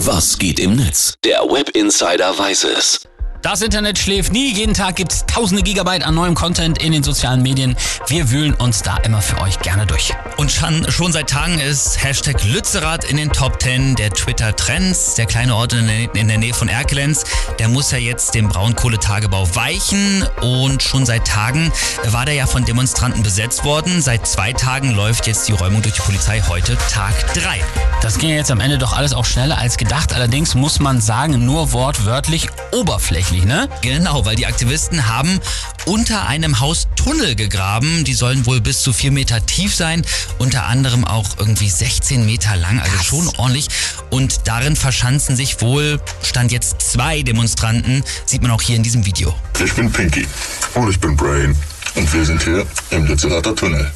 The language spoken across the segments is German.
Was geht im Netz? Der Web Insider weiß es. Das Internet schläft nie. Jeden Tag gibt's tausende Gigabyte an neuem Content in den sozialen Medien. Wir wühlen uns da immer für euch gerne durch. Und schon, schon seit Tagen ist Hashtag Lützerath in den Top 10 der Twitter-Trends. Der kleine Ort in der, in der Nähe von Erkelenz, der muss ja jetzt dem Braunkohletagebau weichen. Und schon seit Tagen war der ja von Demonstranten besetzt worden. Seit zwei Tagen läuft jetzt die Räumung durch die Polizei. Heute Tag 3. Das ging jetzt am Ende doch alles auch schneller als gedacht. Allerdings muss man sagen, nur wortwörtlich oberflächlich tatsächlich, ne? Genau, weil die Aktivisten haben unter einem Haus Tunnel gegraben. Die sollen wohl bis zu vier Meter tief sein, unter anderem auch irgendwie 16 Meter lang, also Krass. schon ordentlich. Und darin verschanzen sich wohl, stand jetzt zwei Demonstranten, sieht man auch hier in diesem Video. Ich bin Pinky und ich bin Brain und wir sind hier im Lützerater Tunnel.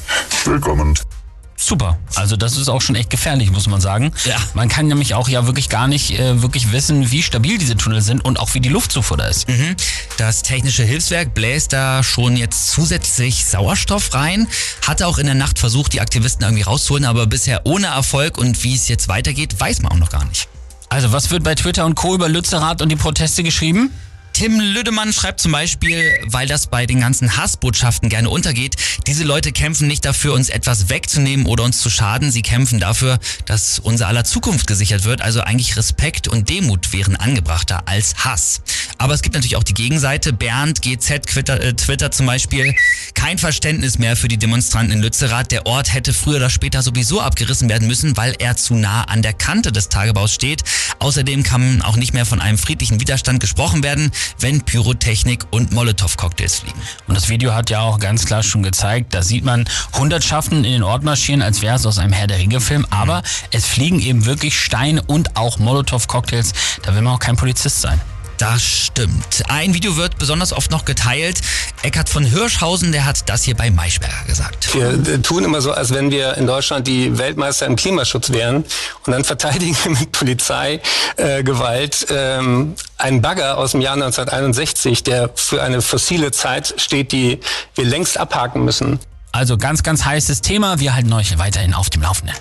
Willkommen super. Also das ist auch schon echt gefährlich, muss man sagen. Ja. Man kann nämlich auch ja wirklich gar nicht äh, wirklich wissen, wie stabil diese Tunnel sind und auch wie die Luftzufuhr da ist. Mhm. Das technische Hilfswerk bläst da schon jetzt zusätzlich Sauerstoff rein. Hatte auch in der Nacht versucht, die Aktivisten irgendwie rauszuholen, aber bisher ohne Erfolg. Und wie es jetzt weitergeht, weiß man auch noch gar nicht. Also was wird bei Twitter und Co. über Lützerath und die Proteste geschrieben? Tim Lüdemann schreibt zum Beispiel, weil das bei den ganzen Hassbotschaften gerne untergeht, diese Leute kämpfen nicht dafür, uns etwas wegzunehmen oder uns zu schaden. Sie kämpfen dafür, dass unser aller Zukunft gesichert wird. Also eigentlich Respekt und Demut wären angebrachter als Hass. Aber es gibt natürlich auch die Gegenseite. Bernd GZ Twitter, äh, Twitter zum Beispiel. Kein Verständnis mehr für die Demonstranten in Lützerath. Der Ort hätte früher oder später sowieso abgerissen werden müssen, weil er zu nah an der Kante des Tagebaus steht. Außerdem kann auch nicht mehr von einem friedlichen Widerstand gesprochen werden wenn Pyrotechnik und Molotow-Cocktails fliegen. Und das Video hat ja auch ganz klar schon gezeigt, da sieht man Hundertschaften in den Ort marschieren, als wäre es aus einem Herr der Ringe-Film, aber mhm. es fliegen eben wirklich Steine und auch Molotow-Cocktails. Da will man auch kein Polizist sein. Das stimmt. Ein Video wird besonders oft noch geteilt. Eckhard von Hirschhausen, der hat das hier bei Maischberger gesagt. Wir tun immer so, als wenn wir in Deutschland die Weltmeister im Klimaschutz wären und dann verteidigen wir mit Polizeigewalt äh, ähm, einen Bagger aus dem Jahr 1961, der für eine fossile Zeit steht, die wir längst abhaken müssen. Also ganz, ganz heißes Thema. Wir halten euch weiterhin auf dem Laufenden.